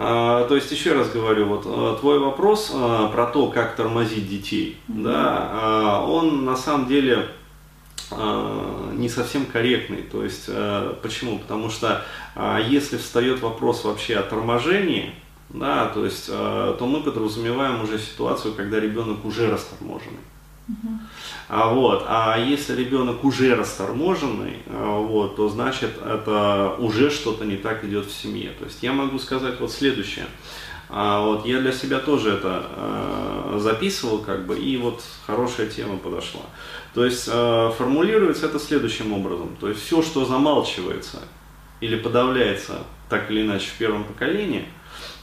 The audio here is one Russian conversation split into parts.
А, то есть, еще раз говорю, вот а, твой вопрос а, про то, как тормозить детей, mm-hmm. да, а, он на самом деле а, не совсем корректный. То есть, почему? Потому что если встает вопрос вообще о торможении, да, то есть, то мы подразумеваем уже ситуацию, когда ребенок уже расторможенный. А, вот, а если ребенок уже расторможенный, а, вот, то значит это уже что-то не так идет в семье. То есть я могу сказать вот следующее. А, вот я для себя тоже это а, записывал, как бы, и вот хорошая тема подошла. То есть а, формулируется это следующим образом. То есть все, что замалчивается или подавляется так или иначе в первом поколении,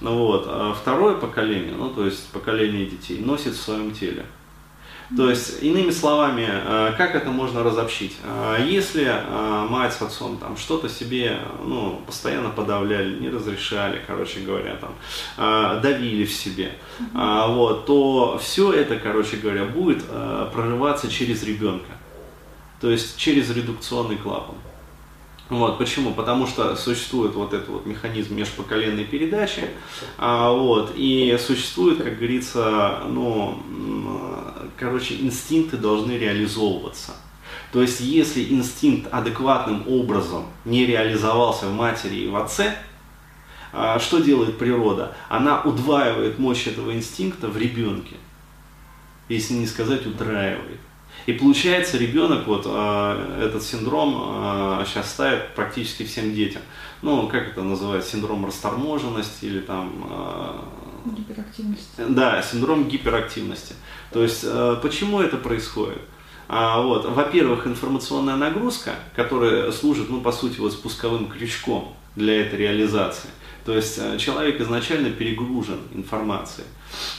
ну вот, а второе поколение, ну то есть поколение детей, носит в своем теле. То есть, иными словами, э, как это можно разобщить? Э, если э, мать с отцом там что-то себе ну, постоянно подавляли, не разрешали, короче говоря, там, давили в себе, вот, то все это, короче говоря, будет прорываться через ребенка. То есть через редукционный клапан. Вот, почему? Потому что существует вот этот вот механизм межпоколенной передачи, а, вот, и существует, как говорится, ну, короче, инстинкты должны реализовываться. То есть, если инстинкт адекватным образом не реализовался в матери и в отце, а, что делает природа? Она удваивает мощь этого инстинкта в ребенке, если не сказать утраивает. И получается, ребенок вот э, этот синдром э, сейчас ставит практически всем детям. Ну, как это называется, синдром расторможенности или там... гиперактивности. Да, синдром гиперактивности. То есть, э, почему это происходит? А, вот, во-первых, информационная нагрузка, которая служит, ну, по сути, вот спусковым крючком для этой реализации. То есть э, человек изначально перегружен информацией.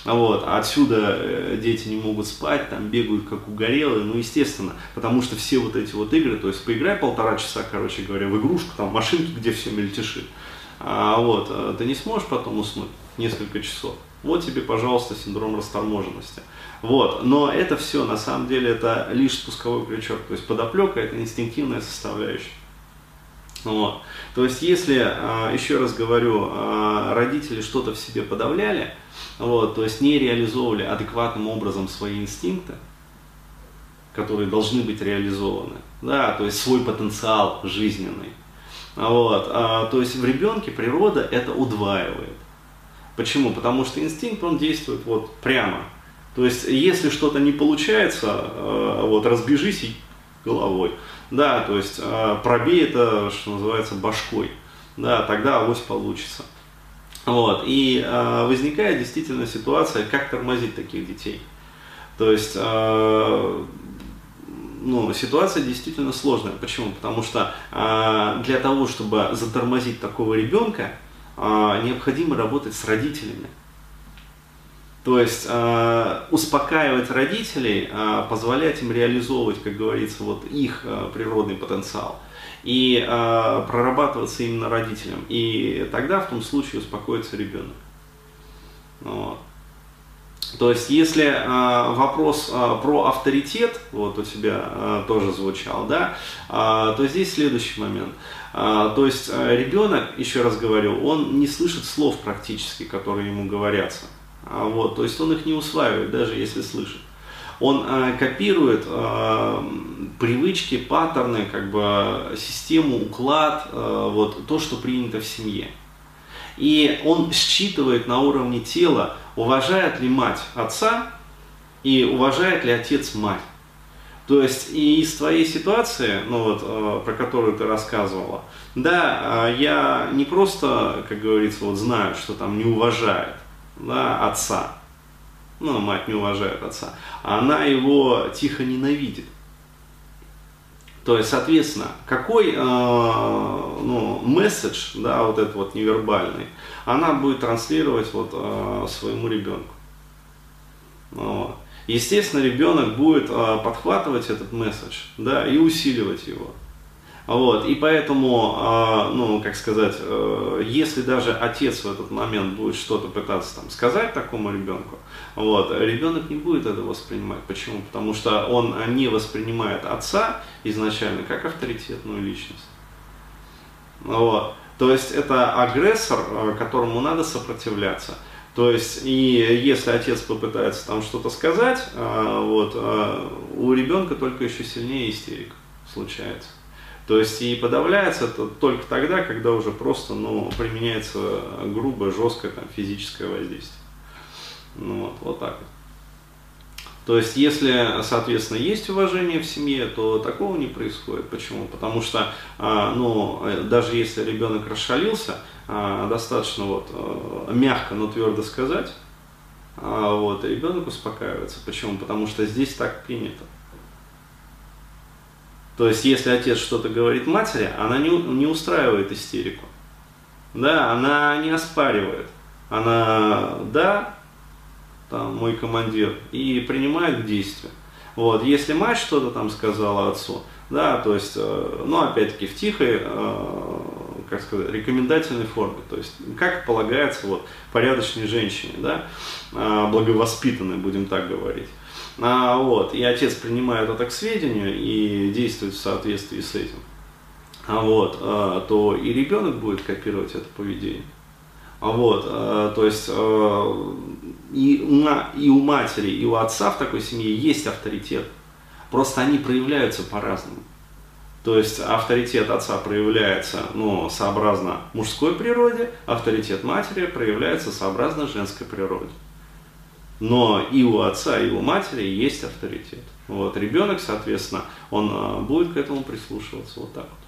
Вот. А отсюда э, дети не могут спать, там бегают как угорелые, ну естественно, потому что все вот эти вот игры, то есть поиграй полтора часа, короче говоря, в игрушку, там машинки, где все мельтешит, а вот, э, ты не сможешь потом уснуть несколько часов. Вот тебе, пожалуйста, синдром расторможенности. Вот. Но это все, на самом деле, это лишь спусковой крючок. То есть подоплека – это инстинктивная составляющая. Вот. То есть, если, а, еще раз говорю, а, родители что-то в себе подавляли, вот, то есть не реализовывали адекватным образом свои инстинкты, которые должны быть реализованы, да, то есть свой потенциал жизненный. Вот, а, то есть в ребенке природа это удваивает. Почему? Потому что инстинкт, он действует вот прямо. То есть, если что-то не получается, а, вот, разбежись головой. Да, то есть а, пробей это, что называется, башкой. Да, тогда авось получится. Вот. И э, возникает действительно ситуация, как тормозить таких детей. То есть, э, ну, ситуация действительно сложная. Почему? Потому что э, для того, чтобы затормозить такого ребенка, э, необходимо работать с родителями. То есть э, успокаивать родителей, э, позволять им реализовывать, как говорится, вот их э, природный потенциал и э, прорабатываться именно родителям. И тогда в том случае успокоится ребенок. Вот. То есть, если э, вопрос э, про авторитет, вот у тебя э, тоже звучал, да, э, то здесь следующий момент. Э, то есть, э, ребенок, еще раз говорю, он не слышит слов практически, которые ему говорятся. А, вот, то есть, он их не усваивает, даже если слышит он э, копирует э, привычки, паттерны, как бы систему, уклад, э, вот то, что принято в семье. И он считывает на уровне тела, уважает ли мать отца и уважает ли отец мать. То есть и из твоей ситуации, ну вот, э, про которую ты рассказывала, да, э, я не просто, как говорится, вот знаю, что там не уважает да, отца, ну, мать не уважает отца, она его тихо ненавидит. То есть, соответственно, какой э, ну, месседж, да, вот этот вот невербальный, она будет транслировать вот э, своему ребенку. Вот. Естественно, ребенок будет э, подхватывать этот месседж, да, и усиливать его. Вот, и поэтому, а, ну, как сказать, э, если даже отец в этот момент будет что-то пытаться там сказать такому ребенку, вот, ребенок не будет это воспринимать. Почему? Потому что он не воспринимает отца изначально как авторитетную личность. Вот. То есть это агрессор, э, которому надо сопротивляться. То есть, и если отец попытается там что-то сказать, э, вот, у ребенка только еще сильнее истерика случается. То есть и подавляется это только тогда, когда уже просто ну, применяется грубое, жесткое там, физическое воздействие. Ну, вот, вот так вот. То есть, если, соответственно, есть уважение в семье, то такого не происходит. Почему? Потому что, а, ну, даже если ребенок расшалился, а, достаточно вот а, мягко, но твердо сказать, вот, и ребенок успокаивается. Почему? Потому что здесь так принято. То есть, если отец что-то говорит матери, она не, не устраивает истерику. Да, она не оспаривает. Она, да, там, мой командир, и принимает действия. Вот, если мать что-то там сказала отцу, да, то есть, э, ну, опять-таки, в тихой, э, как сказать, рекомендательной форме, то есть, как полагается вот порядочной женщине, да, э, благовоспитанной, будем так говорить. А, вот, и отец принимает это к сведению и действует в соответствии с этим. А вот, а, то и ребенок будет копировать это поведение. А вот, а, то есть а, и, на, и у матери, и у отца в такой семье есть авторитет. Просто они проявляются по-разному. То есть авторитет отца проявляется ну, сообразно мужской природе, авторитет матери проявляется сообразно женской природе. Но и у отца, и у матери есть авторитет. Вот, ребенок, соответственно, он будет к этому прислушиваться вот так вот.